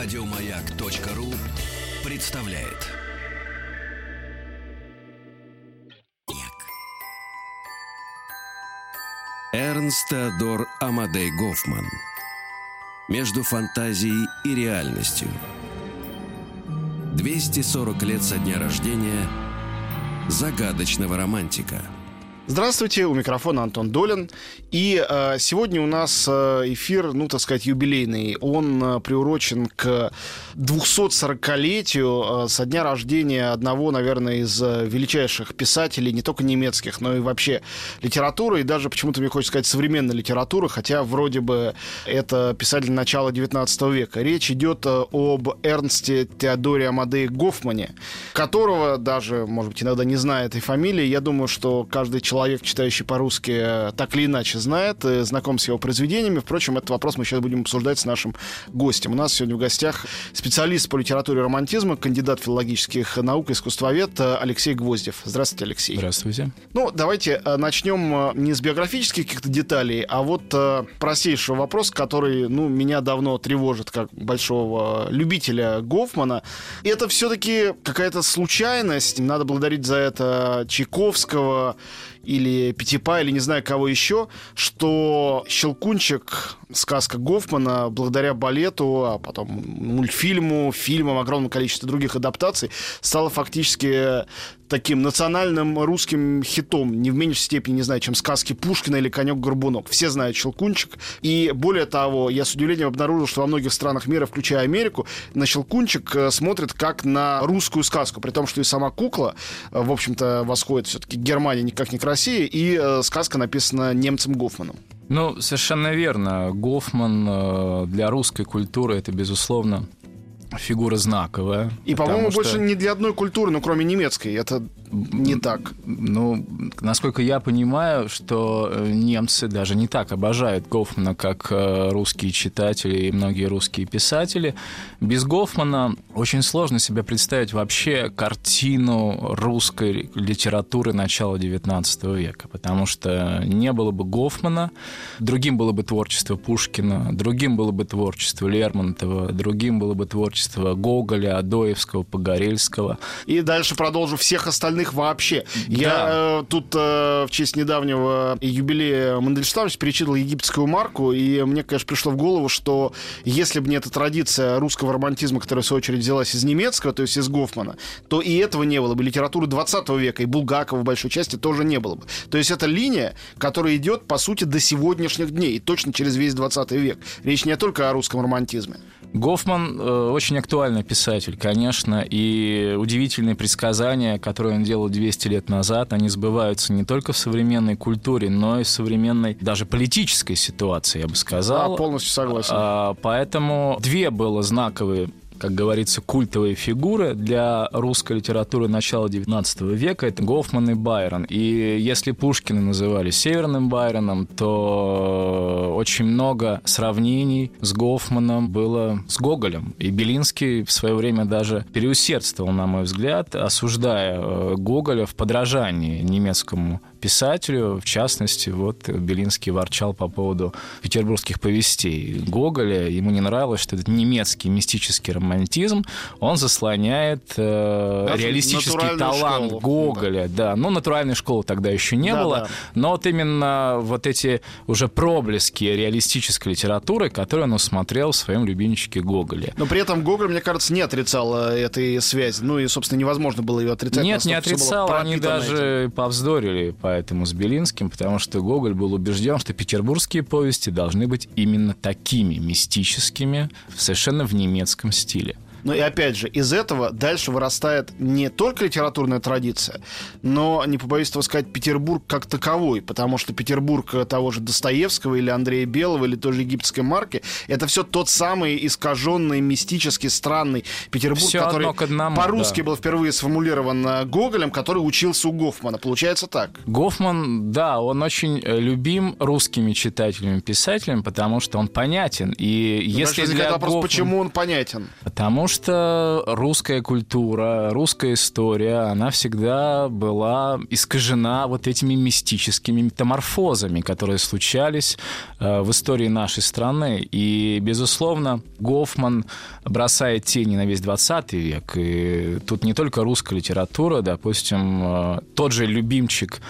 Радиомаяк.ру представляет. Эрнст Теодор Амадей Гофман. Между фантазией и реальностью. 240 лет со дня рождения загадочного романтика – Здравствуйте, у микрофона Антон Долин. И э, сегодня у нас э, эфир, ну, так сказать, юбилейный. Он э, приурочен к 240-летию э, со дня рождения одного, наверное, из э, величайших писателей, не только немецких, но и вообще литературы, и даже почему-то мне хочется сказать современной литературы, хотя вроде бы это писатель начала 19 века. Речь идет э, об Эрнсте Теодоре Амадее Гофмане, которого даже, может быть, иногда не знает этой фамилии. Я думаю, что каждый человек человек, читающий по-русски, э, так или иначе знает, э, знаком с его произведениями. Впрочем, этот вопрос мы сейчас будем обсуждать с нашим гостем. У нас сегодня в гостях специалист по литературе романтизма, кандидат филологических наук, искусствовед э, Алексей Гвоздев. Здравствуйте, Алексей. Здравствуйте. Ну, давайте начнем не с биографических каких-то деталей, а вот простейший вопрос, который, ну, меня давно тревожит как большого любителя Гофмана. Это все-таки какая-то случайность. Надо благодарить за это Чайковского или Пятипа, или не знаю кого еще, что Щелкунчик, сказка Гофмана, благодаря балету, а потом мультфильму, фильмам, огромному количеству других адаптаций, стала фактически таким национальным русским хитом, не в меньшей степени, не знаю, чем сказки Пушкина или Конек-Горбунок. Все знают Щелкунчик. И более того, я с удивлением обнаружил, что во многих странах мира, включая Америку, на Щелкунчик э, смотрят как на русскую сказку, при том, что и сама кукла, э, в общем-то, восходит все-таки к Германии, никак не к России, и э, сказка написана немцем Гофманом. Ну, совершенно верно. Гофман для русской культуры это, безусловно, фигура знаковая. И, по-моему, что... больше ни для одной культуры, ну, кроме немецкой. Это не так. Ну, насколько я понимаю, что э, немцы даже не так обожают Гофмана, как э, русские читатели и многие русские писатели. Без Гофмана очень сложно себе представить вообще картину русской литературы начала XIX века, потому что не было бы Гофмана, другим было бы творчество Пушкина, другим было бы творчество Лермонтова, другим было бы творчество Гоголя, Адоевского, Погорельского. И дальше продолжу всех остальных остальных вообще. Да. Я э, тут э, в честь недавнего юбилея Мандельштама перечитал египетскую марку, и мне, конечно, пришло в голову, что если бы не эта традиция русского романтизма, которая, в свою очередь, взялась из немецкого, то есть из Гофмана, то и этого не было бы. Литературы 20 века и Булгакова в большой части тоже не было бы. То есть это линия, которая идет, по сути, до сегодняшних дней, и точно через весь 20 век. Речь не только о русском романтизме. Гофман э, очень актуальный писатель, конечно, и удивительные предсказания, которые он делал 200 лет назад, они сбываются не только в современной культуре, но и в современной даже политической ситуации, я бы сказал. Да, полностью согласен. А, поэтому две было знаковые как говорится, культовые фигуры для русской литературы начала XIX века. Это Гофман и Байрон. И если Пушкина называли северным Байроном, то очень много сравнений с Гофманом было с Гоголем. И Белинский в свое время даже переусердствовал, на мой взгляд, осуждая э, Гоголя в подражании немецкому писателю. В частности, вот Белинский ворчал по поводу петербургских повестей Гоголя. Ему не нравилось, что этот немецкий мистический романтизм, он заслоняет э, реалистический талант школу. Гоголя. Да. да, ну, натуральной школы тогда еще не да, было. Да. Но вот именно вот эти уже проблески реалистической литературы, которые он усмотрел в своем любимчике Гоголе. Но при этом Гоголь, мне кажется, не отрицал э, этой связи. Ну и, собственно, невозможно было ее отрицать. Нет, не отрицал. Они даже этим. повздорили поэтому с Белинским, потому что Гоголь был убежден, что петербургские повести должны быть именно такими мистическими, совершенно в немецком стиле. Но и опять же, из этого дальше вырастает не только литературная традиция, но, не побоюсь этого сказать, Петербург как таковой, потому что Петербург того же Достоевского или Андрея Белого или той же египетской марки, это все тот самый искаженный, мистический, странный Петербург, все который по-русски да. был впервые сформулирован э, Гоголем, который учился у Гофмана. Получается так. Гофман, да, он очень э, любим русскими читателями, писателями, потому что он понятен. И Но если для вопрос, почему он понятен? Потому что что русская культура, русская история, она всегда была искажена вот этими мистическими метаморфозами, которые случались э, в истории нашей страны. И, безусловно, Гофман бросает тени на весь 20 век. И тут не только русская литература, допустим, э, тот же любимчик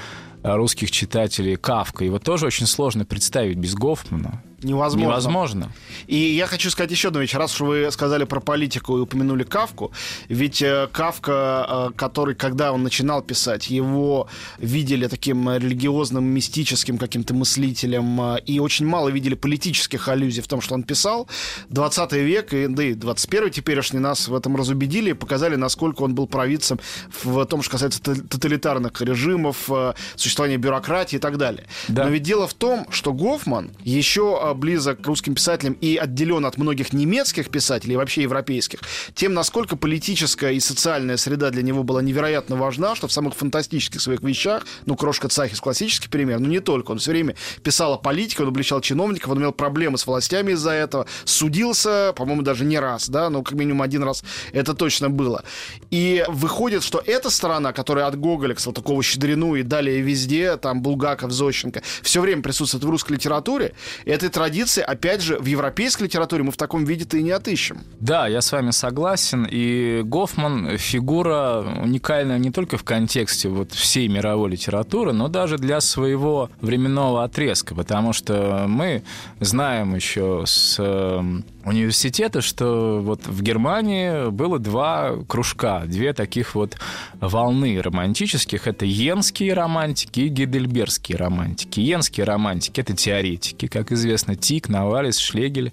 русских читателей Кавка. Его тоже очень сложно представить без Гофмана. Невозможно. Невозможно. И я хочу сказать еще одну вещь. Раз уж вы сказали про политику и упомянули Кавку, ведь э, Кавка, э, который, когда он начинал писать, его видели таким религиозным, мистическим каким-то мыслителем, э, и очень мало видели политических аллюзий в том, что он писал. 20 век, и, да и 21 теперешний нас в этом разубедили и показали, насколько он был провидцем в том, что касается тоталитарных режимов, существования бюрократии и так далее. Да. Но ведь дело в том, что Гофман еще близок к русским писателям и отделен от многих немецких писателей, вообще европейских, тем, насколько политическая и социальная среда для него была невероятно важна, что в самых фантастических своих вещах, ну, Крошка Цахис классический пример, но не только, он все время писал о политике, он обличал чиновников, он имел проблемы с властями из-за этого, судился, по-моему, даже не раз, да, но как минимум один раз это точно было. И выходит, что эта сторона, которая от Гоголя к Салтыкову Щедрину и далее везде, там Булгаков, Зощенко, все время присутствует в русской литературе, это традиции, опять же, в европейской литературе мы в таком виде-то и не отыщем. Да, я с вами согласен. И Гофман фигура уникальная не только в контексте вот всей мировой литературы, но даже для своего временного отрезка, потому что мы знаем еще с эм, университета, что вот в Германии было два кружка, две таких вот волны романтических. Это йенские романтики и гидельбергские романтики. Йенские романтики — это теоретики, как известно, Тик, Навалис, Шлегель.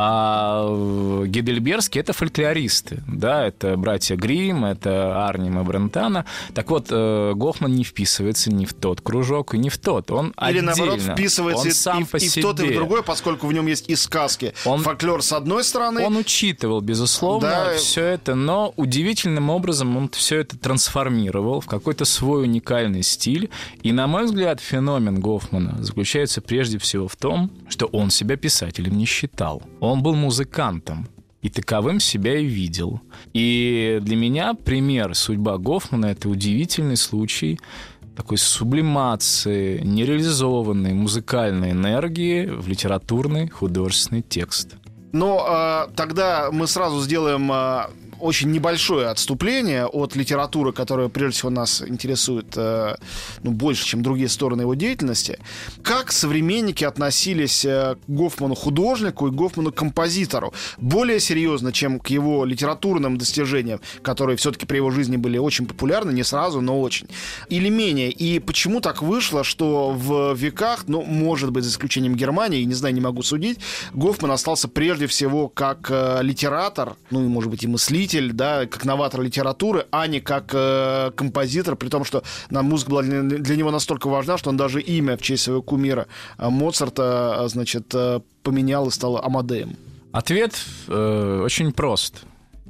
А гидельбергские — это фольклористы. Да, это братья Грим, это Арнем и Брентана. Так вот, э, Гофман не вписывается ни в тот кружок, и ни в тот. Он Или, отдельно. наоборот, вписывается он и, сам и, по и себе. в тот, и в другой, поскольку в нем есть и сказки. Он- Фольклор с одной стороны, Он учитывал, безусловно, Да. все это, но удивительным образом он все это трансформировал в какой-то свой уникальный стиль. И, на мой взгляд, феномен Гофмана заключается прежде всего в том, что он себя писателем не считал. Он был музыкантом. И таковым себя и видел. И для меня пример судьба Гофмана — это удивительный случай такой сублимации, нереализованной музыкальной энергии в литературный художественный текст. Но а, тогда мы сразу сделаем а, очень небольшое отступление от литературы, которая прежде всего нас интересует э, ну, больше, чем другие стороны его деятельности. Как современники относились э, к Гофману художнику и Гофману композитору? Более серьезно, чем к его литературным достижениям, которые все-таки при его жизни были очень популярны, не сразу, но очень. Или менее? И почему так вышло, что в веках, ну, может быть, за исключением Германии, не знаю, не могу судить, Гофман остался прежде всего как э, литератор, ну, и, может быть, и мыслитель, да, как новатор литературы, а не как э, композитор, при том, что нам музыка была для, для него настолько важна, что он даже имя в честь своего кумира э, Моцарта, э, значит, э, поменял и стал Амадеем. Ответ э, очень прост.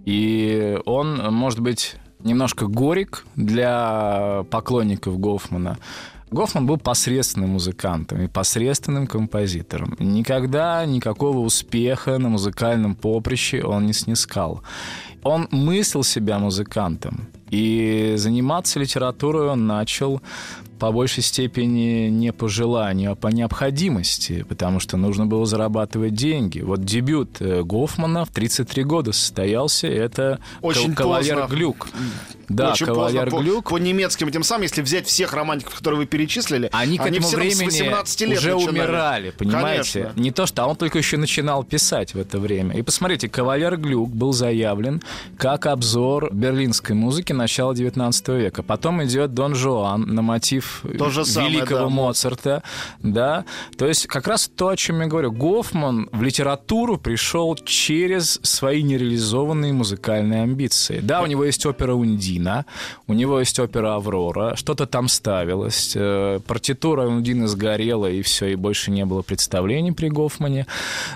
И он, может быть, немножко горек для поклонников Гофмана. Гофман был посредственным музыкантом и посредственным композитором. Никогда никакого успеха на музыкальном поприще он не снискал. Он мыслил себя музыкантом. И заниматься литературой он начал по большей степени не по желанию, а по необходимости, потому что нужно было зарабатывать деньги. Вот дебют э, Гофмана в 33 года состоялся, это Очень «Кавалер поздно. Глюк». Да, Очень «Кавалер поздно. Глюк». По, по немецким тем самым, если взять всех романтиков, которые вы перечислили, Они к этому равно с времени 18 лет уже начинали. умирали, понимаете? Конечно. Не то, что а он только еще начинал писать в это время. И посмотрите, «Кавалер Глюк» был заявлен как обзор берлинской музыки начала 19 века. Потом идет «Дон Жуан» на мотив То же самое, великого да. Моцарта. Да? То есть как раз то, о чем я говорю. Гофман в литературу пришел через свои нереализованные музыкальные амбиции. Да, у него есть опера «Ундина», у него есть опера «Аврора», что-то там ставилось. э, Партитура «Ундины» сгорела, и все, и больше не было представлений при Гофмане.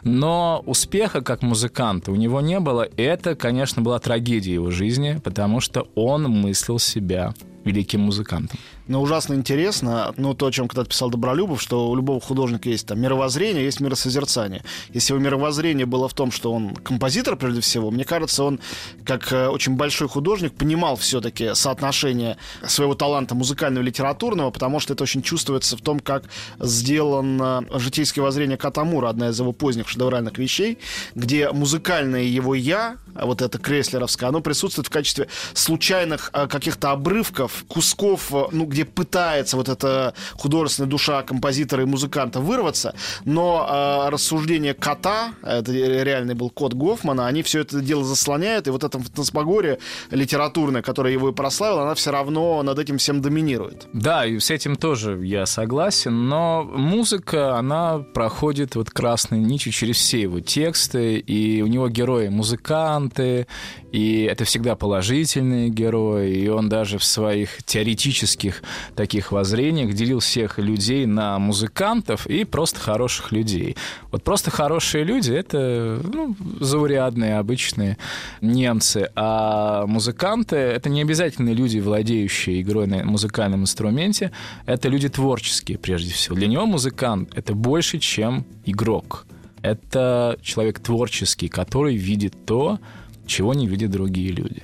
Но успеха как музыканта у него не было. И это, конечно, была трагедия его жизни, потому что он мыслил себя великим музыкантом. Но ужасно интересно, ну, то, о чем когда-то писал Добролюбов, что у любого художника есть там мировоззрение, есть миросозерцание. Если его мировоззрение было в том, что он композитор, прежде всего, мне кажется, он, как э, очень большой художник, понимал все-таки соотношение своего таланта музыкального и литературного, потому что это очень чувствуется в том, как сделано житейское воззрение Катамура, одна из его поздних шедевральных вещей, где музыкальное его «я», вот это креслеровское, оно присутствует в качестве случайных э, каких-то обрывков, кусков, э, ну, где пытается вот эта художественная душа композитора и музыканта вырваться, но э, рассуждения кота, это реальный был кот Гофмана, они все это дело заслоняют, и вот эта фантасмагория литературная, которая его и прославила, она все равно над этим всем доминирует. Да, и с этим тоже я согласен, но музыка, она проходит вот красной нитью через все его тексты, и у него герои музыканты, и это всегда положительные герои, и он даже в своих теоретических таких воззрениях делил всех людей на музыкантов и просто хороших людей. Вот просто хорошие люди — это ну, заурядные, обычные немцы, а музыканты — это не обязательно люди, владеющие игрой на музыкальном инструменте, это люди творческие, прежде всего. Для него музыкант — это больше, чем игрок. Это человек творческий, который видит то, чего не видят другие люди.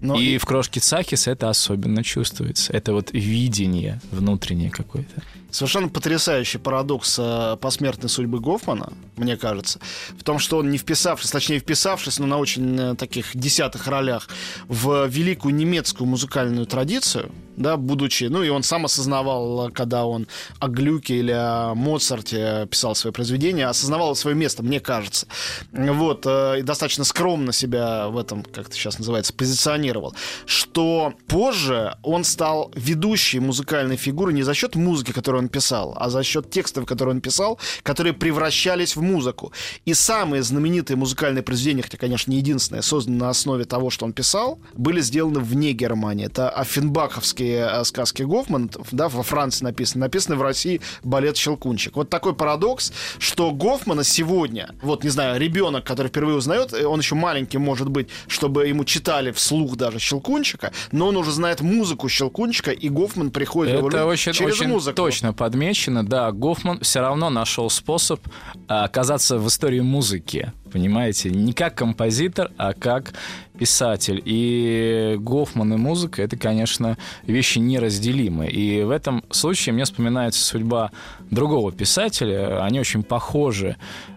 Но и, и в крошке Цахис это особенно чувствуется. Это вот видение внутреннее какое-то. Совершенно потрясающий парадокс э, посмертной судьбы Гофмана, мне кажется, в том, что он не вписавшись, точнее вписавшись, но на очень э, таких десятых ролях в великую немецкую музыкальную традицию, да, будучи, ну и он сам осознавал, когда он о Глюке или о Моцарте писал свои произведения, осознавал свое место, мне кажется. Вот, э, и достаточно скромно себя в этом, как это сейчас называется, позиционировал, что позже он стал ведущей музыкальной фигурой не за счет музыки, которую он писал, а за счет текстов, которые он писал, которые превращались в музыку. И самые знаменитые музыкальные произведения, хотя, конечно, не единственные, созданные на основе того, что он писал, были сделаны вне Германии. Это Оффенбаховские э, сказки Гофман, да, во Франции написаны, написаны в России балет «Щелкунчик». Вот такой парадокс, что Гофмана сегодня, вот, не знаю, ребенок, который впервые узнает, э, он еще маленький, может быть, чтобы ему читали вслух даже «Щелкунчика», но он уже знает музыку «Щелкунчика», и Гофман приходит Это в его очень, через очень музыку. точно подмечено, да, Гофман все равно нашел способ а, оказаться в истории музыки, понимаете, не как композитор, а как писатель. И Гофман и музыка — это, конечно, вещи неразделимые. И в этом случае мне вспоминается судьба другого писателя. Они очень похожи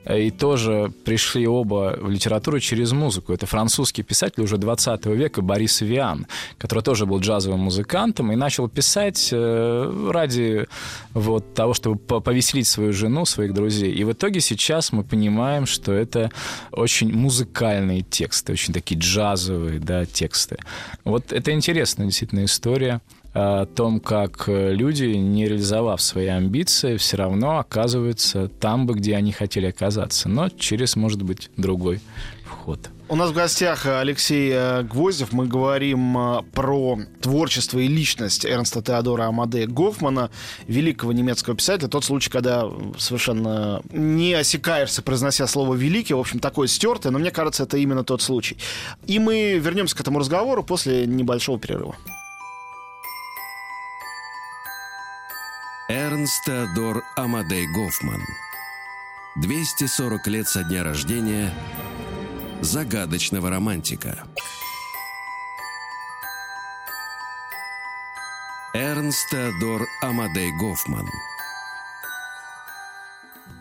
и тоже пришли оба в литературу через музыку. Это французский писатель уже 20 века Борис Виан, который тоже был джазовым музыкантом и начал писать э, ради вот того, чтобы повеселить свою жену, своих друзей. И в итоге сейчас мы понимаем, что это очень музыкальные тексты, очень такие джазовые да, тексты. Вот это интересная действительно история о том, как люди, не реализовав свои амбиции, все равно оказываются там бы, где они хотели оказаться, но через, может быть, другой вход. У нас в гостях Алексей э, Гвоздев. Мы говорим э, про творчество и личность Эрнста Теодора Амадея Гофмана, великого немецкого писателя. Тот случай, когда совершенно не осекаешься, произнося слово «великий». В общем, такое стертое, но мне кажется, это именно тот случай. И мы вернемся к этому разговору после небольшого перерыва. Эрнст Теодор Амадей Гофман. 240 лет со дня рождения загадочного романтика. Эрнст Теодор Амадей Гофман –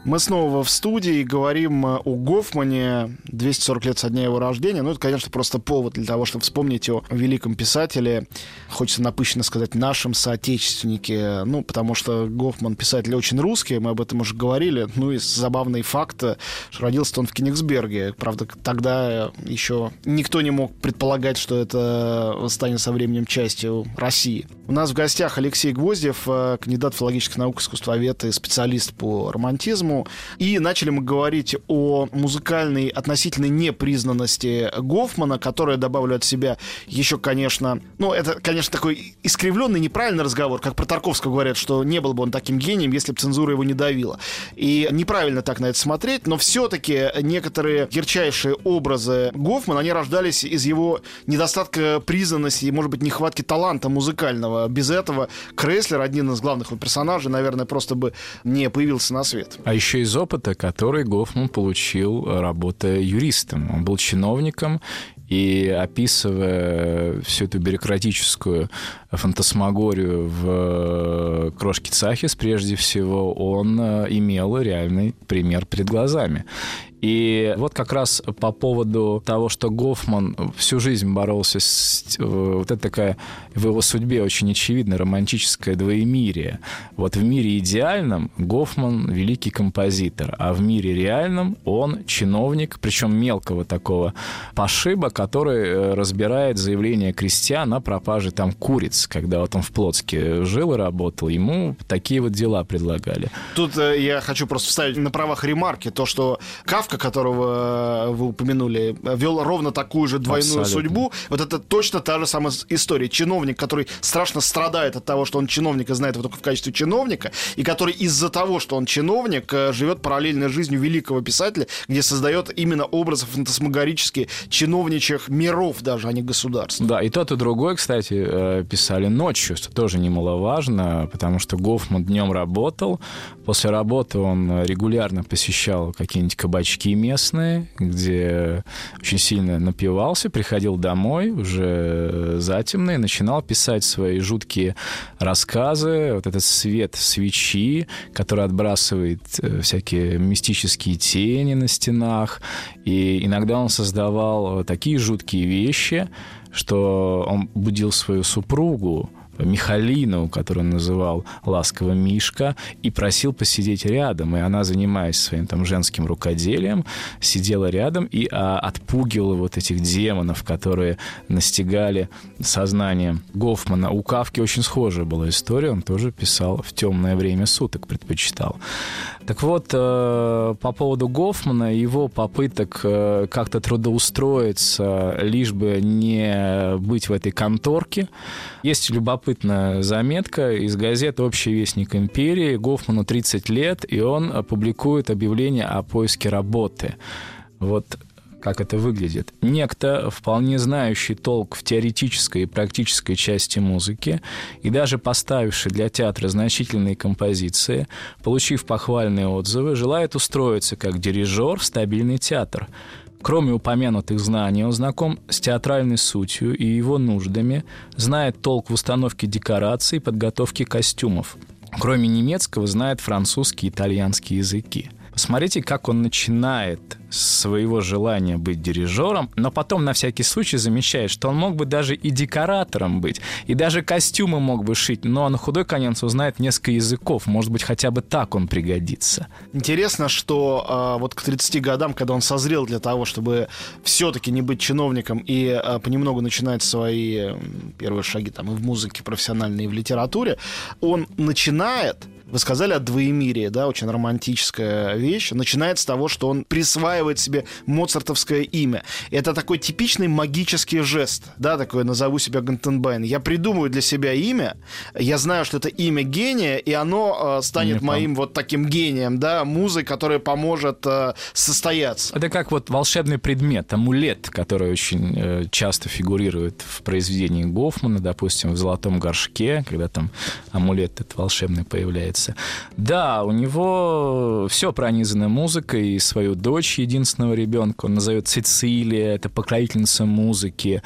мы снова в студии говорим э, о Гофмане 240 лет со дня его рождения. Ну, это, конечно, просто повод для того, чтобы вспомнить о великом писателе. Хочется напыщенно сказать нашем соотечественнике. Ну, потому что Гофман писатель очень русский, мы об этом уже говорили. Ну, и забавный факт, что родился он в Кенигсберге. Правда, тогда еще никто не мог предполагать, что это станет со временем частью России. У нас в гостях Алексей Гвоздев, э, кандидат филологических наук, искусствовед и специалист по романтизму по-разному. И начали мы говорить о музыкальной относительной непризнанности Гофмана, которая добавлю от себя еще, конечно, ну, это, конечно, такой искривленный, неправильный разговор, как про Тарковского говорят, что не был бы он таким гением, если бы цензура его не давила. И неправильно так на это смотреть, но все-таки некоторые ярчайшие образы Гофмана, они рождались из его недостатка признанности и, может быть, нехватки таланта музыкального. Без этого Крейслер, один из главных персонажей, наверное, просто бы не появился на свет. А еще из опыта, который Гофман получил, работая юристом. Он был чиновником, и описывая всю эту бюрократическую фантасмагорию в э, «Крошке Цахис», прежде всего, он э, имел реальный пример перед глазами. И вот как раз по поводу того, что Гофман всю жизнь боролся с... Э, вот это такая в его судьбе очень очевидно романтическое двоемирие. Вот в мире идеальном Гофман великий композитор, а в мире реальном он чиновник, причем мелкого такого пошиба, который э, разбирает заявление крестьян о пропаже там куриц, когда вот он в Плотске жил и работал. Ему такие вот дела предлагали. Тут э, я хочу просто вставить на правах ремарки то, что Кавка Кавка, которого э, вы упомянули, вел ровно такую же двойную Абсолютно. судьбу. Вот это точно та же самая история. Чиновник, который страшно страдает от того, что он чиновник и знает его только в качестве чиновника, и который из-за того, что он чиновник, э, живет параллельной жизнью великого писателя, где создает именно образы фантасмагорические чиновничьих миров даже, а не государств. Да, и тот, и другой, кстати, э, писали ночью, что тоже немаловажно, потому что Гофман днем работал, после работы он регулярно посещал какие-нибудь кабачки кабачки местные, где очень сильно напивался, приходил домой уже затемно и начинал писать свои жуткие рассказы, вот этот свет свечи, который отбрасывает э, всякие мистические тени на стенах. И иногда он создавал такие жуткие вещи, что он будил свою супругу, Михалину, которую он называл ласково Мишка, и просил посидеть рядом. И она, занимаясь своим там женским рукоделием, сидела рядом и а, отпугивала вот этих демонов, которые настигали сознание Гофмана. У Кавки очень схожая была история, он тоже писал в темное время суток, предпочитал. Так вот, э, по поводу Гофмана, его попыток э, как-то трудоустроиться, лишь бы не быть в этой конторке, есть любопытная заметка из газеты «Общий вестник империи». Гофману 30 лет, и он публикует объявление о поиске работы. Вот как это выглядит. Некто, вполне знающий толк в теоретической и практической части музыки, и даже поставивший для театра значительные композиции, получив похвальные отзывы, желает устроиться как дирижер в стабильный театр. Кроме упомянутых знаний, он знаком с театральной сутью и его нуждами, знает толк в установке декораций и подготовке костюмов. Кроме немецкого, знает французский и итальянский языки. Посмотрите, как он начинает своего желания быть дирижером, но потом на всякий случай замечает, что он мог бы даже и декоратором быть, и даже костюмы мог бы шить, но на худой конец узнает несколько языков, может быть, хотя бы так он пригодится. Интересно, что э, вот к 30 годам, когда он созрел для того, чтобы все-таки не быть чиновником и э, понемногу начинать свои первые шаги там и в музыке профессиональной, и в литературе, он начинает вы сказали о двоемирии, да, очень романтическая вещь. Начинает с того, что он присваивает себе моцартовское имя. Это такой типичный магический жест, да, такой назову себя Гантенбайн. Я придумываю для себя имя, я знаю, что это имя гения, и оно э, станет Не моим вот таким гением, да, музой, которая поможет э, состояться. Это как вот волшебный предмет, амулет, который очень э, часто фигурирует в произведении Гофмана, допустим, в «Золотом горшке», когда там амулет этот волшебный появляется. Да, у него все пронизано музыкой, и свою дочь единственного ребенка, он назовет Цицилия, это покровительница музыки.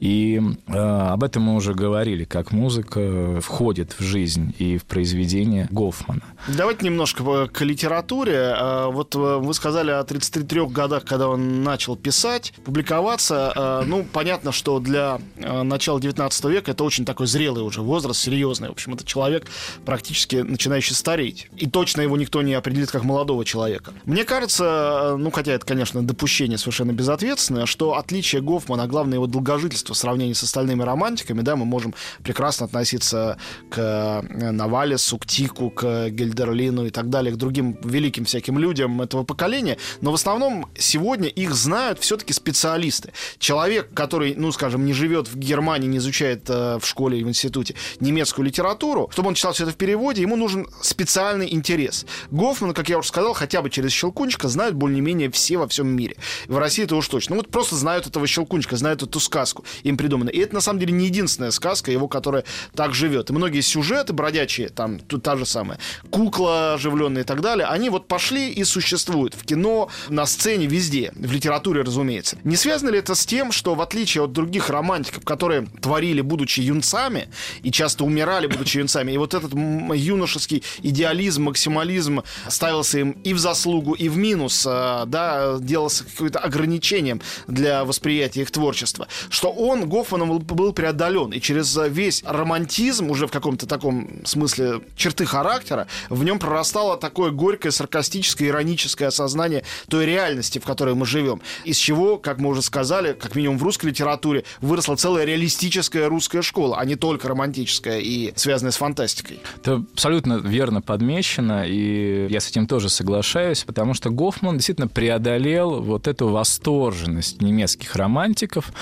И э, об этом мы уже говорили, как музыка входит в жизнь и в произведение Гофмана. Давайте немножко к литературе. Э, вот э, вы сказали о 33 годах, когда он начал писать, публиковаться. Э, ну, понятно, что для начала 19 века это очень такой зрелый уже возраст, серьезный. В общем, это человек, практически начинающий начинающий стареть. И точно его никто не определит как молодого человека. Мне кажется, ну хотя это, конечно, допущение совершенно безответственное, что отличие Гофмана, а главное его долгожительство в сравнении с остальными романтиками, да, мы можем прекрасно относиться к э, Навалису, к Тику, к Гельдерлину и так далее, к другим великим всяким людям этого поколения, но в основном сегодня их знают все-таки специалисты. Человек, который, ну, скажем, не живет в Германии, не изучает э, в школе и в институте немецкую литературу, чтобы он читал все это в переводе, ему нужен специальный интерес. Гофмана, как я уже сказал, хотя бы через Щелкунчика знают более-менее все во всем мире. В России это уж точно. Ну вот просто знают этого Щелкунчика, знают эту сказку им придумано. И это на самом деле не единственная сказка его, которая так живет. И многие сюжеты бродячие, там тут та же самая, кукла оживленная и так далее, они вот пошли и существуют в кино, на сцене, везде, в литературе, разумеется. Не связано ли это с тем, что в отличие от других романтиков, которые творили, будучи юнцами, и часто умирали, будучи юнцами, и вот этот юношеский идеализм, максимализм ставился им и в заслугу, и в минус, а, да, делался какое-то ограничением для восприятия их творчества, что он, Гофманом, был преодолен, и через весь романтизм, уже в каком-то таком смысле черты характера, в нем прорастало такое горькое, саркастическое, ироническое осознание той реальности, в которой мы живем, из чего, как мы уже сказали, как минимум в русской литературе, выросла целая реалистическая русская школа, а не только романтическая и связанная с фантастикой. Это абсолютно верно подмечено, и я с этим тоже соглашаюсь, потому что Гофман действительно преодолел вот эту восторженность немецких романтиков,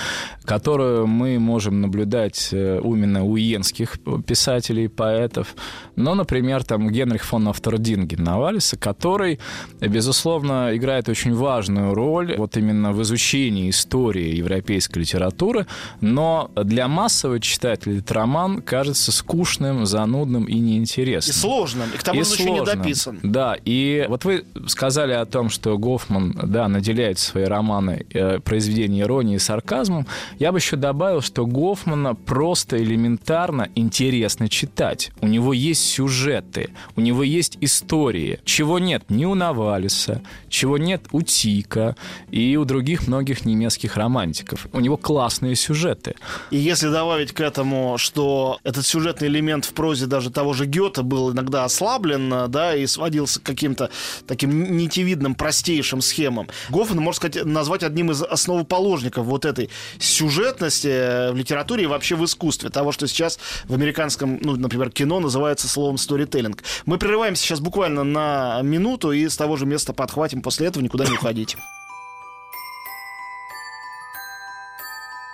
которую мы можем наблюдать э, именно у иенских писателей, поэтов. Но, например, там Генрих фон Автординген Навалиса, который, безусловно, играет очень важную роль вот именно в изучении истории европейской литературы, но для массового читателя этот роман кажется скучным, занудным и неинтересным. И сложным, и к тому же еще не дописан. Да, и вот вы сказали о том, что Гофман, да, наделяет свои романы э, произведения иронии и сарказмом. Я бы еще добавил, что Гофмана просто элементарно интересно читать. У него есть сюжеты, у него есть истории, чего нет ни у Навалиса, чего нет у Тика и у других многих немецких романтиков. У него классные сюжеты. И если добавить к этому, что этот сюжетный элемент в прозе даже того же Гёте был иногда ослаблен, да, и сводился к каким-то таким нитевидным, простейшим схемам, Гофман, можно сказать, назвать одним из основоположников вот этой сюжетности в литературе и вообще в искусстве, того, что сейчас в американском, ну, например, кино называется словом сторителлинг. Мы прерываемся сейчас буквально на минуту и с того же места подхватим после этого, никуда не уходить.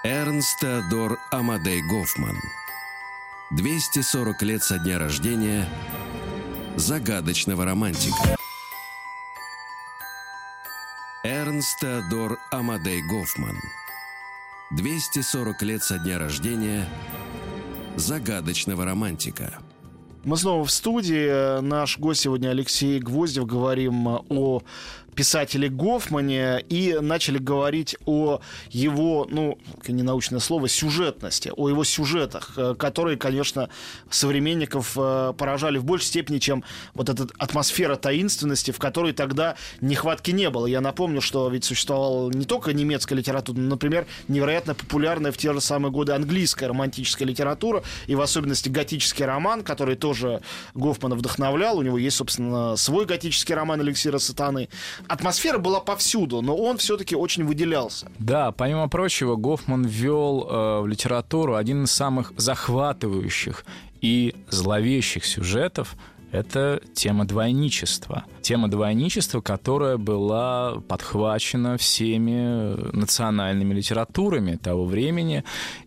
Эрнст Теодор Амадей Гофман. 240 лет со дня рождения загадочного романтика. Эрнст Теодор Амадей Гофман. 240 лет со дня рождения загадочного романтика. Мы снова в студии. Наш гость сегодня Алексей Гвоздев. Говорим о писателе Гофмане и начали говорить о его, ну, не научное слово, сюжетности, о его сюжетах, э, которые, конечно, современников э, поражали в большей степени, чем вот эта атмосфера таинственности, в которой тогда нехватки не было. Я напомню, что ведь существовала не только немецкая литература, но, например, невероятно популярная в те же самые годы английская романтическая литература, и в особенности готический роман, который тоже Гофмана вдохновлял. У него есть, собственно, свой готический роман «Эликсира сатаны» атмосфера была повсюду, но он все-таки очень выделялся. Да, помимо прочего, Гофман ввел э, в литературу один из самых захватывающих и зловещих сюжетов это тема двойничества. Тема двойничества, которая была подхвачена всеми национальными литературами того времени.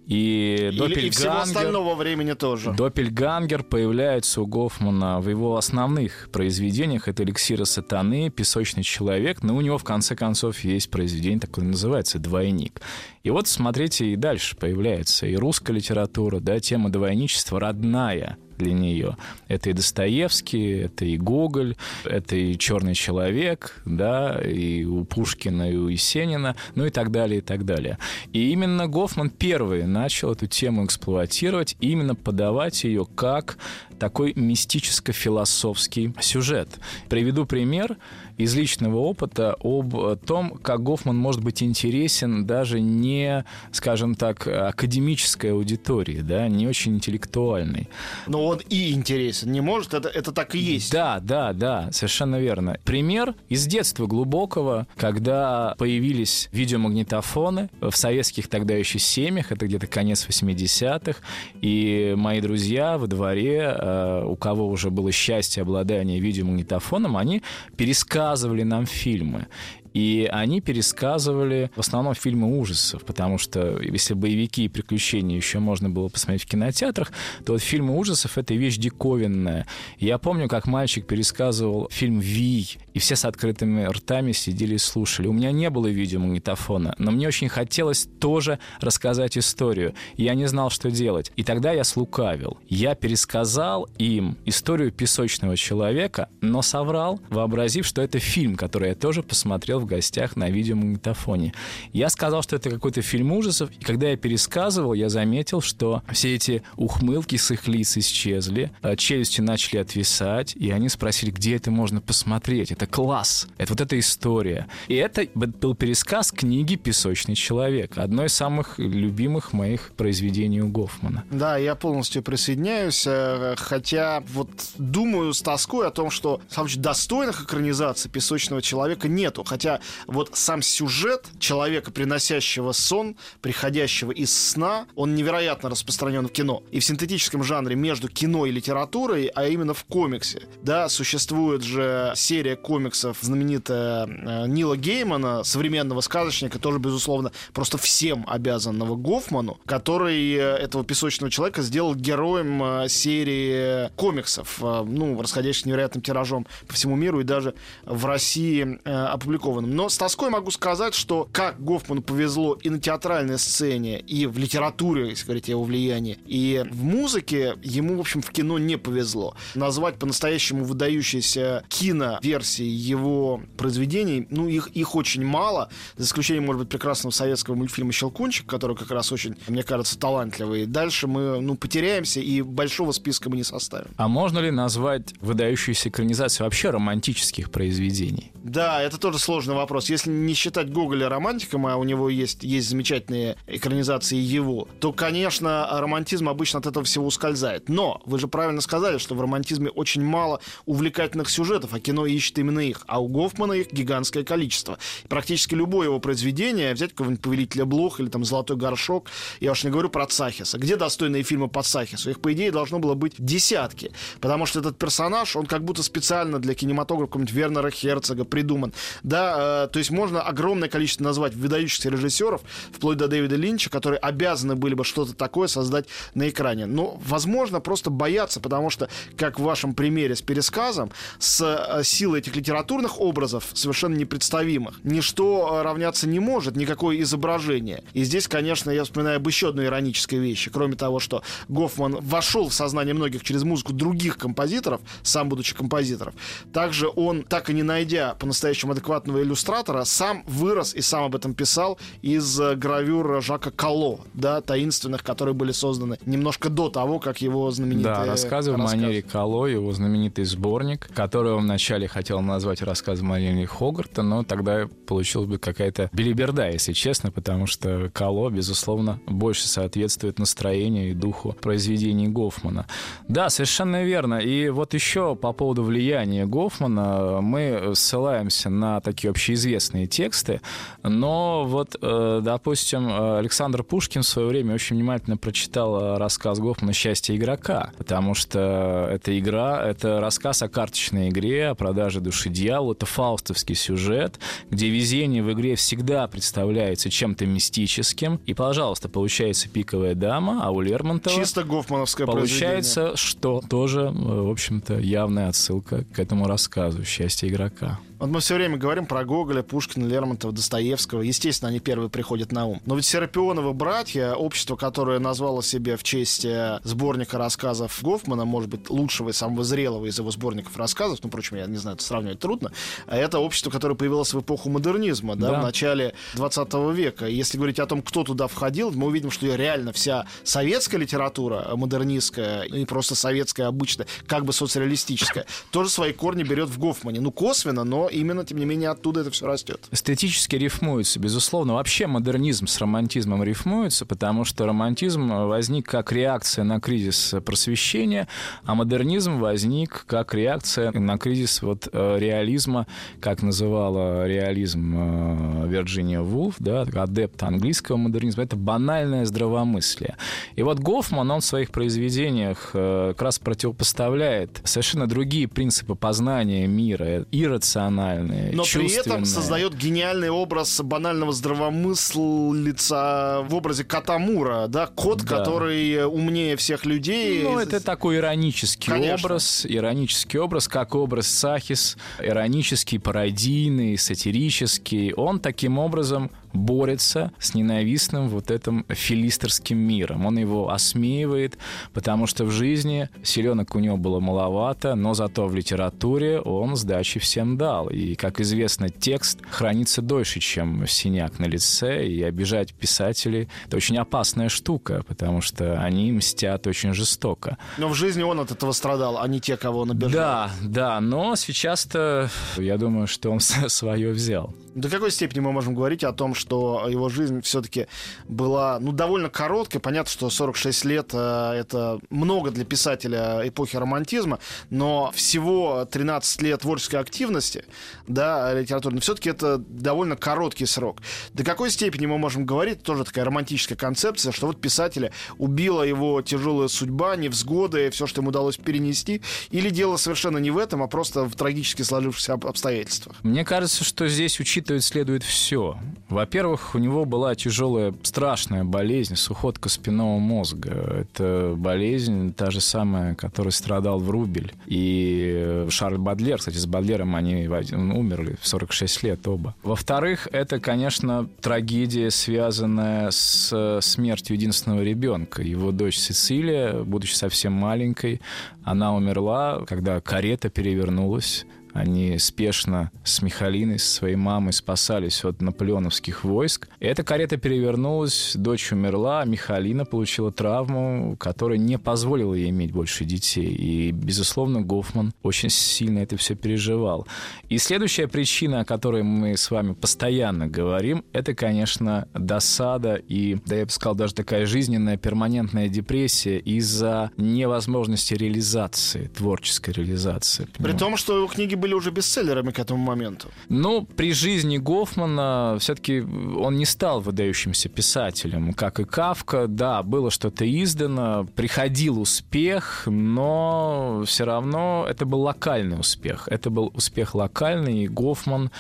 И, Или, и всего остального времени тоже. Доппельгангер появляется у Гофмана в его основных произведениях. Это «Эликсиры сатаны», «Песочный человек». Но у него, в конце концов, есть произведение такое называется «Двойник». И вот, смотрите, и дальше появляется и русская литература, да, тема двойничества родная для нее. Это и Достоевский, это и Гоголь, это и Черный человек, да, и у Пушкина, и у Есенина, ну и так далее, и так далее. И именно Гофман первый начал эту тему эксплуатировать, именно подавать ее как такой мистическо-философский сюжет. Приведу пример из личного опыта об том, как Гофман может быть интересен даже не, скажем так, академической аудитории, да, не очень интеллектуальной. Но он и интересен, не может, это, это так и есть. Да, да, да, совершенно верно. Пример из детства глубокого, когда появились видеомагнитофоны в советских тогда еще семьях, это где-то конец 80-х, и мои друзья во дворе, у кого уже было счастье обладания видеомагнитофоном, они пересказывали нам фильмы. И они пересказывали в основном фильмы ужасов, потому что если боевики и приключения еще можно было посмотреть в кинотеатрах, то вот фильмы ужасов — это вещь диковинная. Я помню, как мальчик пересказывал фильм «Вий», и все с открытыми ртами сидели и слушали. У меня не было видеомагнитофона, но мне очень хотелось тоже рассказать историю. Я не знал, что делать. И тогда я слукавил. Я пересказал им историю песочного человека, но соврал, вообразив, что это фильм, который я тоже посмотрел в в гостях на видеомагнитофоне. Я сказал, что это какой-то фильм ужасов, и когда я пересказывал, я заметил, что все эти ухмылки с их лиц исчезли, а челюсти начали отвисать, и они спросили, где это можно посмотреть. Это класс, это вот эта история. И это был пересказ книги «Песочный человек», одной из самых любимых моих произведений у Гофмана. Да, я полностью присоединяюсь, э, хотя вот думаю с тоской о том, что самых достойных экранизаций «Песочного человека» нету, хотя вот сам сюжет человека, приносящего сон, приходящего из сна, он невероятно распространен в кино. И в синтетическом жанре между кино и литературой, а именно в комиксе. Да, существует же серия комиксов знаменитая э, Нила Геймана, современного сказочника, тоже, безусловно, просто всем обязанного Гофману, который э, этого песочного человека сделал героем э, серии комиксов, ну, расходящихся невероятным тиражом по всему миру и даже в России опубликован опубликованным. Но с тоской могу сказать, что как Гофману повезло и на театральной сцене, и в литературе, если говорить о его влиянии, и в музыке, ему, в общем, в кино не повезло. Назвать по-настоящему выдающиеся киноверсии его произведений, ну, их, их очень мало, за исключением, может быть, прекрасного советского мультфильма «Щелкунчик», который как раз очень, мне кажется, талантливый. Дальше мы, ну, потеряемся, и большого списка мы не составим. А можно ли назвать выдающуюся экранизацию вообще романтических произведений? Да, это тоже сложный вопрос. Если не считать Гоголя романтиком, а у него есть, есть замечательные экранизации его, то, конечно, романтизм обычно от этого всего ускользает. Но вы же правильно сказали, что в романтизме очень мало увлекательных сюжетов, а кино ищет именно их. А у Гофмана их гигантское количество. Практически любое его произведение, взять какого-нибудь «Повелителя Блох» или там «Золотой горшок», я уж не говорю про Цахиса. Где достойные фильмы по Цахису? Их, по идее, должно было быть десятки. Потому что этот персонаж, он как будто специально для кинематографа какого-нибудь Вернера Херцога придуман. Да, Э, то есть можно огромное количество назвать выдающихся режиссеров, вплоть до Дэвида Линча, которые обязаны были бы что-то такое создать на экране. Но, возможно, просто боятся, потому что, как в вашем примере с пересказом, с э, силой этих литературных образов совершенно непредставимых, ничто равняться не может, никакое изображение. И здесь, конечно, я вспоминаю об еще одной иронической вещи. Кроме того, что Гофман вошел в сознание многих через музыку других композиторов, сам будучи композитором, также он, так и не найдя по-настоящему адекватного иллюстратора, сам вырос и сам об этом писал из э, гравюр Жака Кало, да, таинственных, которые были созданы немножко до того, как его знаменитый Да, рассказы в манере Кало, его знаменитый сборник, который он вначале хотел назвать рассказ в манере Хогарта, но тогда получилась бы какая-то белиберда, если честно, потому что Кало, безусловно, больше соответствует настроению и духу произведений Гофмана. Да, совершенно верно. И вот еще по поводу влияния Гофмана мы ссылаемся на такие общеизвестные тексты, но вот, э, допустим, Александр Пушкин в свое время очень внимательно прочитал э, рассказ Гофмана «Счастье игрока», потому что эта игра, это рассказ о карточной игре, о продаже души дьявола, это фаустовский сюжет, где везение в игре всегда представляется чем-то мистическим, и, пожалуйста, получается пиковая дама, а у Лермонтова... Чисто гофмановское Получается, что тоже, э, в общем-то, явная отсылка к этому рассказу «Счастье игрока». Вот мы все время говорим про Гоголя, Пушкина, Лермонтова, Достоевского. Естественно, они первые приходят на ум. Но ведь Серапионовы братья, общество, которое назвало себе в честь э, сборника рассказов Гофмана, может быть, лучшего и самого зрелого из его сборников рассказов, ну, впрочем, я не знаю, это сравнивать трудно, а это общество, которое появилось в эпоху модернизма, да, да. в начале 20 века. Если говорить о том, кто туда входил, мы увидим, что реально вся советская литература, модернистская, и просто советская обычная, как бы соцреалистическая, тоже свои корни берет в Гофмане. Ну, косвенно, но именно, тем не менее, оттуда это все растет. Эстетически рифмуется, безусловно. Вообще модернизм с романтизмом рифмуется, потому что романтизм возник как реакция на кризис просвещения, а модернизм возник как реакция на кризис вот э, реализма, как называла реализм э, Вирджиния Вулф, да, адепт английского модернизма. Это банальное здравомыслие. И вот Гофман, он в своих произведениях э, как раз противопоставляет совершенно другие принципы познания мира, иррациональные, Но при этом создает гениальный образ банального здравомыслица в образе Катамура, да, кот, да. который умнее всех людей. Ну, это такой иронический Конечно. образ, иронический образ, как образ Сахис, иронический, пародийный, сатирический. Он таким образом борется с ненавистным вот этим филистерским миром. Он его осмеивает, потому что в жизни селенок у него было маловато, но зато в литературе он сдачи всем дал. И, как известно, текст хранится дольше, чем синяк на лице, и обижать писателей — это очень опасная штука, потому что они мстят очень жестоко. Но в жизни он от этого страдал, а не те, кого он обижал. Да, да, но сейчас-то я думаю, что он свое взял. До какой степени мы можем говорить о том, что его жизнь все-таки была ну, довольно короткой? Понятно, что 46 лет э, это много для писателя эпохи романтизма, но всего 13 лет творческой активности, да, литературной, все-таки это довольно короткий срок. До какой степени мы можем говорить, тоже такая романтическая концепция, что вот писателя убила его тяжелая судьба, невзгоды, все, что ему удалось перенести, или дело совершенно не в этом, а просто в трагически сложившихся обстоятельствах? Мне кажется, что здесь учитывается учитывать следует все. Во-первых, у него была тяжелая, страшная болезнь, сухотка спинного мозга. Это болезнь та же самая, которой страдал Врубель. И Шарль Бадлер, кстати, с Бадлером они умерли в 46 лет оба. Во-вторых, это, конечно, трагедия, связанная с смертью единственного ребенка. Его дочь Сицилия, будучи совсем маленькой, она умерла, когда карета перевернулась они спешно с Михалиной, со своей мамой спасались от наполеоновских войск. эта карета перевернулась, дочь умерла, а Михалина получила травму, которая не позволила ей иметь больше детей. И, безусловно, Гофман очень сильно это все переживал. И следующая причина, о которой мы с вами постоянно говорим, это, конечно, досада и, да я бы сказал, даже такая жизненная перманентная депрессия из-за невозможности реализации, творческой реализации. При том, что его книги были были уже бестселлерами к этому моменту. Ну, при жизни Гофмана все-таки он не стал выдающимся писателем, как и Кавка. Да, было что-то издано, приходил успех, но все равно это был локальный успех. Это был успех локальный, и Гофман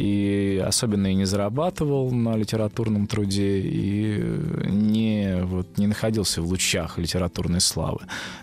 и особенно и не зарабатывал на литературном труде, и не, вот, не находился в лучах литературной славы.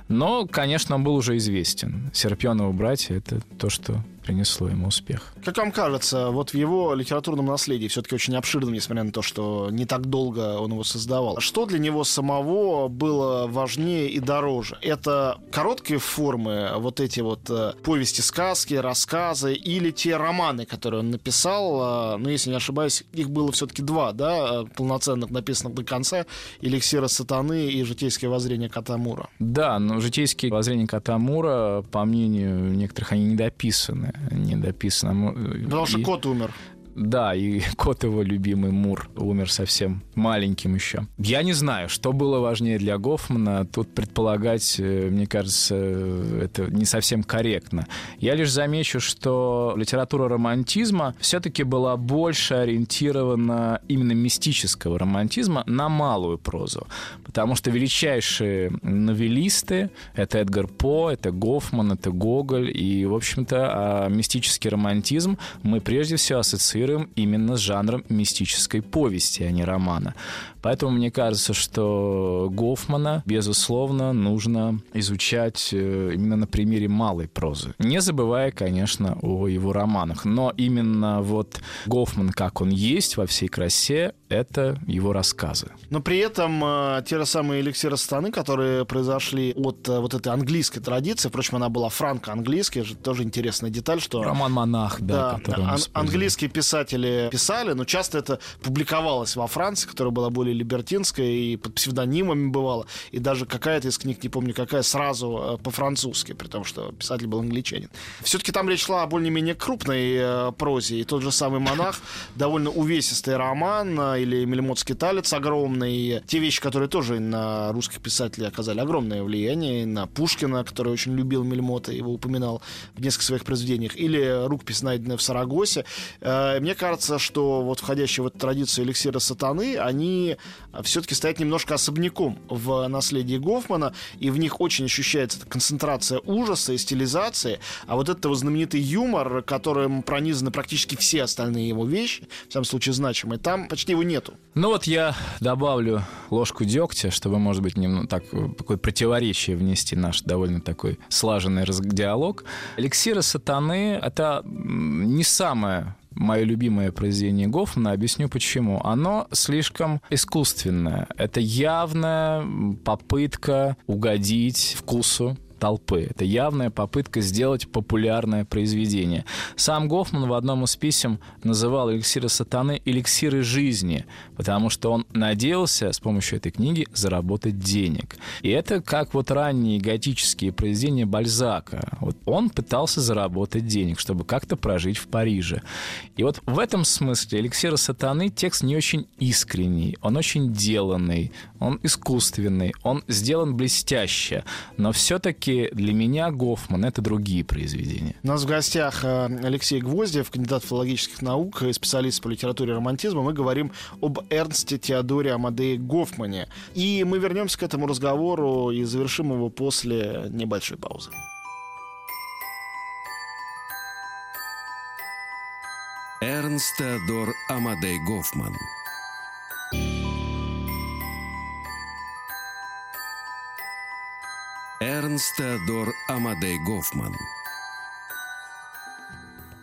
Но, конечно, он был уже известен. Серпионовы братья — это то, что принесло ему успех. Как вам кажется, вот в его литературном наследии, все-таки очень обширном, несмотря на то, что не так долго он его создавал, что для него самого было важнее и дороже? Это короткие формы, вот эти вот э, повести, сказки, рассказы, или те романы, которые он написал, э, ну, если не ошибаюсь, их было все-таки два, да, полноценных, написанных до конца, «Эликсира сатаны» и «Житейское воззрение Катамура». Да, но «Житейские воззрения Катамура», по мнению некоторых, они недописаны не дописано. Потому что кот умер. Да, и кот его любимый Мур умер совсем маленьким еще. Я не знаю, что было важнее для Гофмана. Тут предполагать, э, мне кажется, это не совсем корректно. Я лишь замечу, что литература романтизма все-таки была больше ориентирована именно мистического романтизма на малую прозу. Потому что величайшие новеллисты — это Эдгар По, это Гофман, это Гоголь. И, в общем-то, а мистический романтизм мы прежде всего ассоциируем ассоциируем именно с жанром мистической повести, а не романа. Поэтому мне кажется, что Гофмана, безусловно, нужно изучать э, именно на примере малой прозы. Не забывая, конечно, о его романах. Но именно вот Гофман, как он есть во всей красе, это его рассказы. Но при этом э, те же самые эликсиры страны, которые произошли от э, вот этой английской традиции, впрочем, она была франко-английская, тоже интересная деталь, что... Роман «Монах», да. да ан- английские писатели писали, но часто это публиковалось во Франции, которая была более либертинская и под псевдонимами бывала, и даже какая-то из книг, не помню какая, сразу э, по-французски, при том, что писатель был англичанин. Все-таки там речь шла о более-менее крупной э, прозе, и тот же самый «Монах» довольно увесистый роман, э, или «Мельмотский талец» огромный, те вещи, которые тоже на русских писателей оказали огромное влияние, на Пушкина, который очень любил Мельмота, его упоминал в нескольких своих произведениях, или рукопись, найденная в Сарагосе. Мне кажется, что вот входящие в эту традицию эликсира сатаны, они все-таки стоят немножко особняком в наследии Гофмана, и в них очень ощущается концентрация ужаса и стилизации, а вот этот его знаменитый юмор, которым пронизаны практически все остальные его вещи, в самом случае значимые, там почти его нету. Ну вот я добавлю ложку дегтя, чтобы, может быть, немного так, такое противоречие внести наш довольно такой слаженный диалог. Эликсиры сатаны — это не самое мое любимое произведение Гофмана. Объясню почему. Оно слишком искусственное. Это явная попытка угодить вкусу толпы. Это явная попытка сделать популярное произведение. Сам Гофман в одном из писем называл эликсиры сатаны эликсиры жизни, потому что он надеялся с помощью этой книги заработать денег. И это как вот ранние готические произведения Бальзака. Вот он пытался заработать денег, чтобы как-то прожить в Париже. И вот в этом смысле эликсиры сатаны текст не очень искренний, он очень деланный, он искусственный, он сделан блестяще, но все-таки все-таки для меня Гофман — это другие произведения. У нас в гостях э, Алексей Гвоздев, кандидат филологических наук и специалист по литературе романтизма. Мы говорим об Эрнсте Теодоре Амадее Гофмане. И мы вернемся к этому разговору и завершим его после небольшой паузы. Эрнст Теодор Амадей Гофман – Эрнст Теодор Амадей Гофман –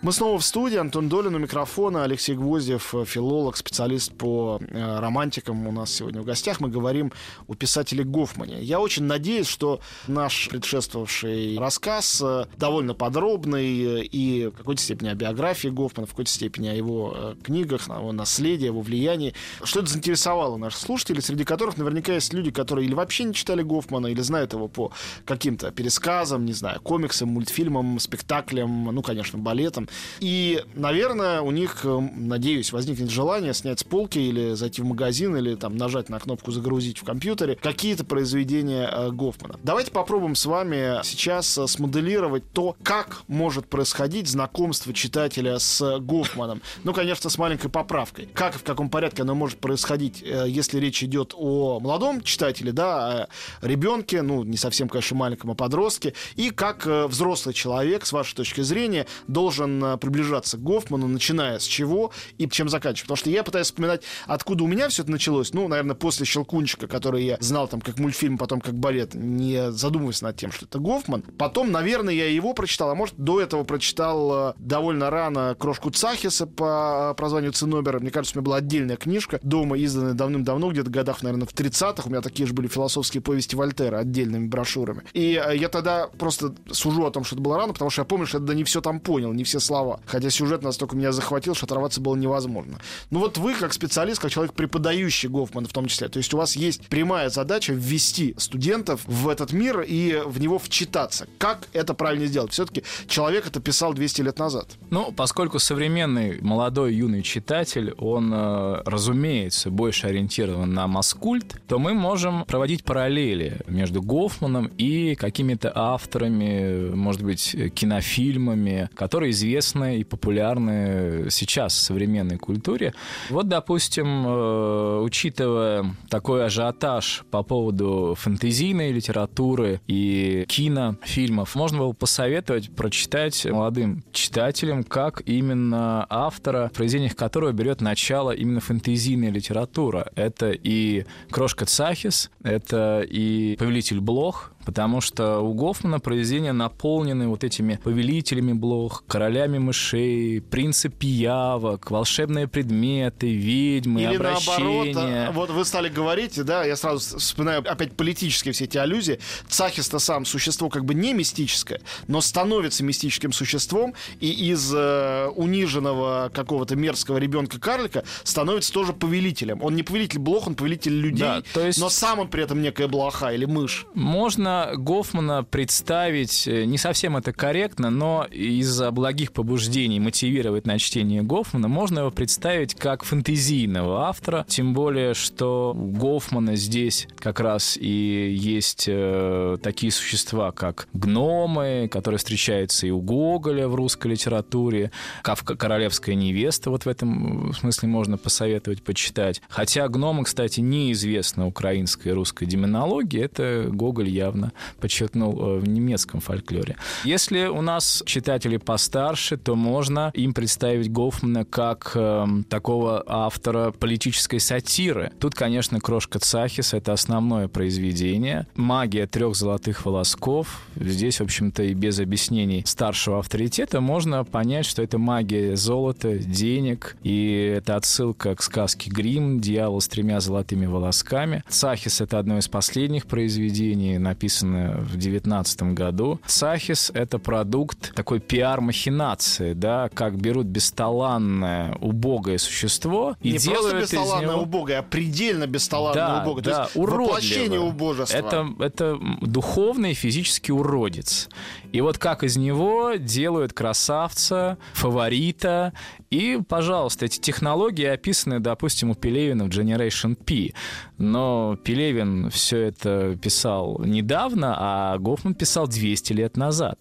Мы снова в студии. Антон Долин у микрофона. Алексей Гвоздев, э, филолог, специалист по э, романтикам у нас сегодня в гостях. Мы говорим о писателе Гофмане. Я очень надеюсь, что наш предшествовавший рассказ э, довольно подробный и в какой-то степени о биографии Гофмана, в какой-то степени о его книгах, о его наследии, его влиянии. Что это заинтересовало наших слушателей, среди которых наверняка есть люди, которые или вообще не читали Гофмана, или знают его по каким-то пересказам, не знаю, комиксам, мультфильмам, спектаклям, ну, конечно, балетам. И, наверное, у них, э, надеюсь, возникнет желание снять с полки или зайти в магазин, или там нажать на кнопку «Загрузить» в компьютере какие-то произведения э, Гофмана. Давайте попробуем с вами сейчас э, смоделировать то, как может происходить знакомство читателя с Гофманом. Ну, конечно, с маленькой поправкой. Как и в каком порядке оно может происходить, если речь идет о молодом читателе, да, о ребенке, ну, не совсем, конечно, маленьком, а подростке, и как взрослый человек, с вашей точки зрения, должен приближаться к Гофману, начиная с чего и чем заканчивать. Потому что я пытаюсь вспоминать, откуда у меня все это началось. Ну, наверное, после «Щелкунчика», который я знал там как мультфильм, потом как балет, не задумываясь над тем, что это Гофман. Потом, наверное, я его прочитал, а может, до этого прочитал э, довольно рано «Крошку Цахиса» по э, прозванию Цинобера. Мне кажется, у меня была отдельная книжка, дома изданная давным-давно, где-то годах, наверное, в 30-х. У меня такие же были философские повести Вольтера отдельными брошюрами. И э, я тогда просто сужу о том, что это было рано, потому что я помню, что я тогда не все там понял, не все слова слова. Хотя сюжет настолько меня захватил, что оторваться было невозможно. Ну вот вы, как специалист, как человек, преподающий Гофмана в том числе, то есть у вас есть прямая задача ввести студентов в этот мир и в него вчитаться. Как это правильно сделать? Все-таки человек это писал 200 лет назад. Ну, поскольку современный молодой юный читатель, он, э, разумеется, больше ориентирован на маскульт, то мы можем проводить параллели между Гофманом и какими-то авторами, может быть, кинофильмами, которые известны известны и популярны сейчас в современной культуре. Вот, допустим, э, учитывая такой ажиотаж по поводу фэнтезийной литературы и кинофильмов, можно было посоветовать прочитать молодым читателям, как именно автора, в произведениях которого берет начало именно фэнтезийная литература. Это и «Крошка Цахис», это и «Повелитель Блох», Потому что у Гофмана произведения наполнены вот этими повелителями блох, королями мышей, принципи явок, волшебные предметы, ведьмы, Или обращения. наоборот, вот вы стали говорить, да, я сразу вспоминаю опять политические все эти аллюзии. Цахис-то сам существо как бы не мистическое, но становится мистическим существом, и из э, униженного какого-то мерзкого ребенка-карлика становится тоже повелителем. Он не повелитель блох, он повелитель людей, Да, то есть- но сам он при этом некая блоха или мышь. Можно Гофмана представить, э, не совсем это корректно, но из-за благих побуждений мотивировать на чтение Гофмана, можно его представить как фэнтезийного автора, тем более, что у Гофмана здесь как раз и есть э, такие существа, как гномы, которые встречаются и у Гоголя в русской литературе, Кавка «Королевская невеста», вот в этом смысле можно посоветовать почитать. Хотя гномы, кстати, неизвестна украинской и русской демонологии, это Гоголь явно подчеркнул э, в немецком фольклоре. Если у нас читатели постарше, то можно им представить Гофмана как э, такого автора политической сатиры. Тут, конечно, «Крошка Цахис» — это основное произведение. «Магия трех золотых волосков». Здесь, в общем-то, и без объяснений старшего авторитета можно понять, что это магия золота, денег, и это отсылка к сказке «Грим», «Дьявол с тремя золотыми волосками». «Цахис» — это одно из последних произведений, написанное в 19 году. «Цахис» — это продукт такой пиар-махинации, да, как берут бесталанное, убогое существо и не делают из бесталанное него... убогое, а предельно бесталанное Да, убогое. да, То есть воплощение уродливо. убожества. Это, это духовный и физический уродец. И вот как из него делают красавца, фаворита. И, пожалуйста, эти технологии описаны, допустим, у Пелевина в Generation P. Но Пелевин все это писал недавно, а Гофман писал 200 лет назад.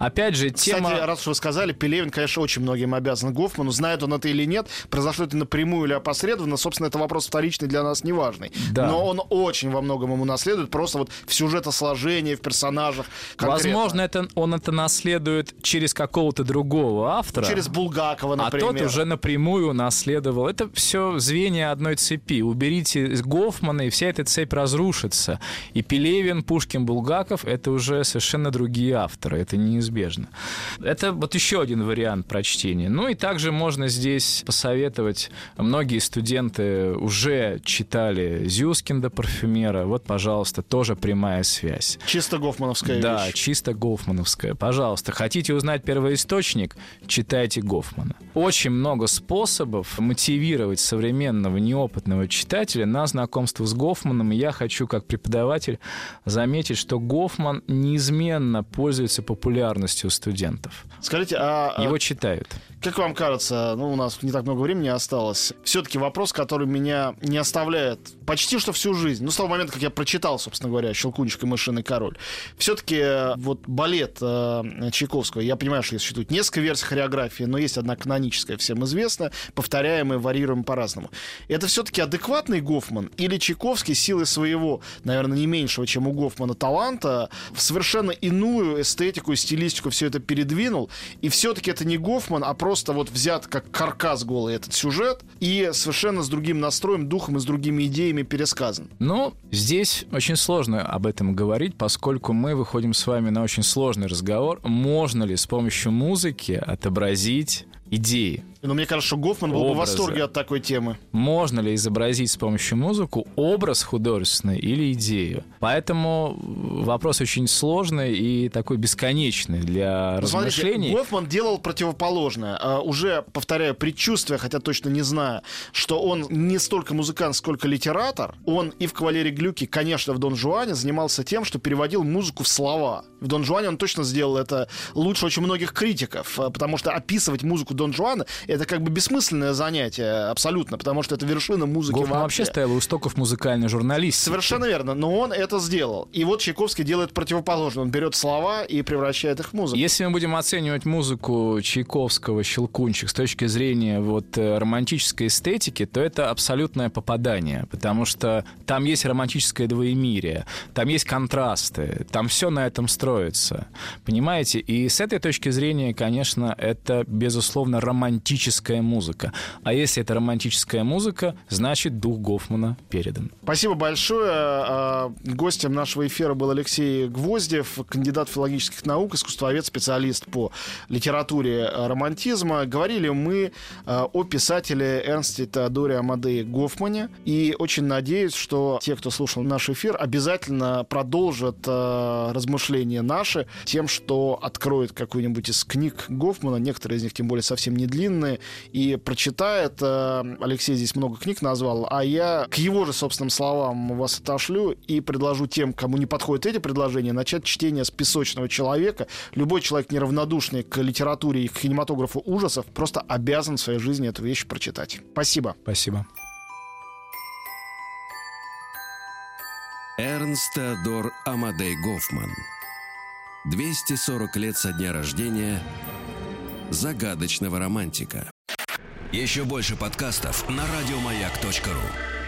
Опять же, тема... Кстати, раз уж вы сказали, Пелевин, конечно, очень многим обязан Гофману. Знает он это или нет, произошло это напрямую или опосредованно, собственно, это вопрос вторичный для нас неважный. Да. Но он очень во многом ему наследует, просто вот в сюжетосложении, в персонажах. конкретно. Возможно, это, он это наследует через какого-то другого автора. Через Булгакова, А например. тот уже напрямую наследовал. Это все звенья одной цепи. Уберите Гофмана, и вся эта цепь разрушится. И Пелевин, Пушкин, Булгаков — это уже совершенно другие авторы. Это неизбежно. Это вот еще один вариант прочтения. Ну и также можно здесь посоветовать. Многие студенты уже читали Зюскинда парфюмера. Вот, пожалуйста, тоже прямая связь. Чисто Гофмановская Да, вещь. чисто Гофмановская. Пожалуйста, хотите узнать первоисточник? Читайте Гофмана. Очень много способов мотивировать современного неопытного читателя на знакомство с Гофманом. И я хочу, как преподаватель, заметить, что Гофман неизменно пользуется популярностью у студентов. Скажите, а а Его читают. как вам кажется, ну, у нас не так много времени осталось, все-таки вопрос, который меня не оставляет почти что всю жизнь, ну, с того момента, как я прочитал, собственно говоря, «Щелкунчик и мышиный король», все-таки вот балет э, Чайковского, я понимаю, что существует несколько версий хореографии, но есть одна каноническая, всем известная, повторяемая, варьируемая по-разному. Это все-таки адекватный Гофман или Чайковский силой своего, наверное, не меньшего, чем у Гофмана, таланта, в совершенно иную эстетику, стилистику все это передвинул, и все-таки это не Гофман, а просто вот взят как каркас голый этот сюжет, и совершенно с другим настроем, духом и с другими идеями пересказан. Ну, здесь очень сложно об этом говорить, поскольку мы выходим с вами на очень сложный разговор. Можно ли с помощью музыки отобразить идеи? Но мне кажется, что Гофман был бы в восторге от такой темы. Можно ли изобразить с помощью музыку образ художественный или идею? Поэтому вопрос очень сложный и такой бесконечный для Ну, Смотрите, размышлений. Гофман делал противоположное. А, уже, повторяю, предчувствие, хотя точно не знаю, что он не столько музыкант, сколько литератор. Он и в «Кавалере Глюки», конечно, в «Дон Жуане» занимался тем, что переводил музыку в слова. В «Дон Жуане» он точно сделал это лучше очень многих критиков, а, потому что описывать музыку Дон Жуана — это как бы бессмысленное занятие абсолютно, потому что это вершина музыки Гофман вообще стоял у истоков музыкальной журналистики. Совершенно верно, но он это сделал. И вот Чайковский делает противоположное. Он берет слова и превращает их в музыку. Если мы будем оценивать музыку Чайковского «Щелкунчик» с точки зрения вот э, романтической эстетики, то это абсолютное попадание, потому что там есть романтическое двоемирие, там есть контрасты, там все на этом строится. Понимаете? И с этой точки зрения, конечно, это, безусловно, романтическая музыка. А если это романтическая музыка, значит, дух Гофмана передан. Спасибо большое. А, гостем нашего эфира был Алексей Гвоздев, кандидат филологических наук, искусствовед, специалист по литературе а, романтизма. Говорили мы а, о писателе Эрнсте Теодоре Амадее Гофмане. И очень надеюсь, что те, кто слушал наш эфир, обязательно продолжат размышления наши тем, что откроет какую-нибудь из книг Гофмана, некоторые из них тем более совсем не длинные, и прочитает. Алексей здесь много книг назвал, а я к его же собственным словам вас отошлю и предложу тем, кому не подходят эти предложения, начать чтение с «Песочного человека». Любой человек, неравнодушный к литературе и к кинематографу ужасов, просто обязан в своей жизни эту вещь прочитать. Спасибо. Спасибо. Эрнст Теодор Амадей Гофман. 240 лет со дня рождения загадочного романтика. Еще больше подкастов на радиомаяк.ру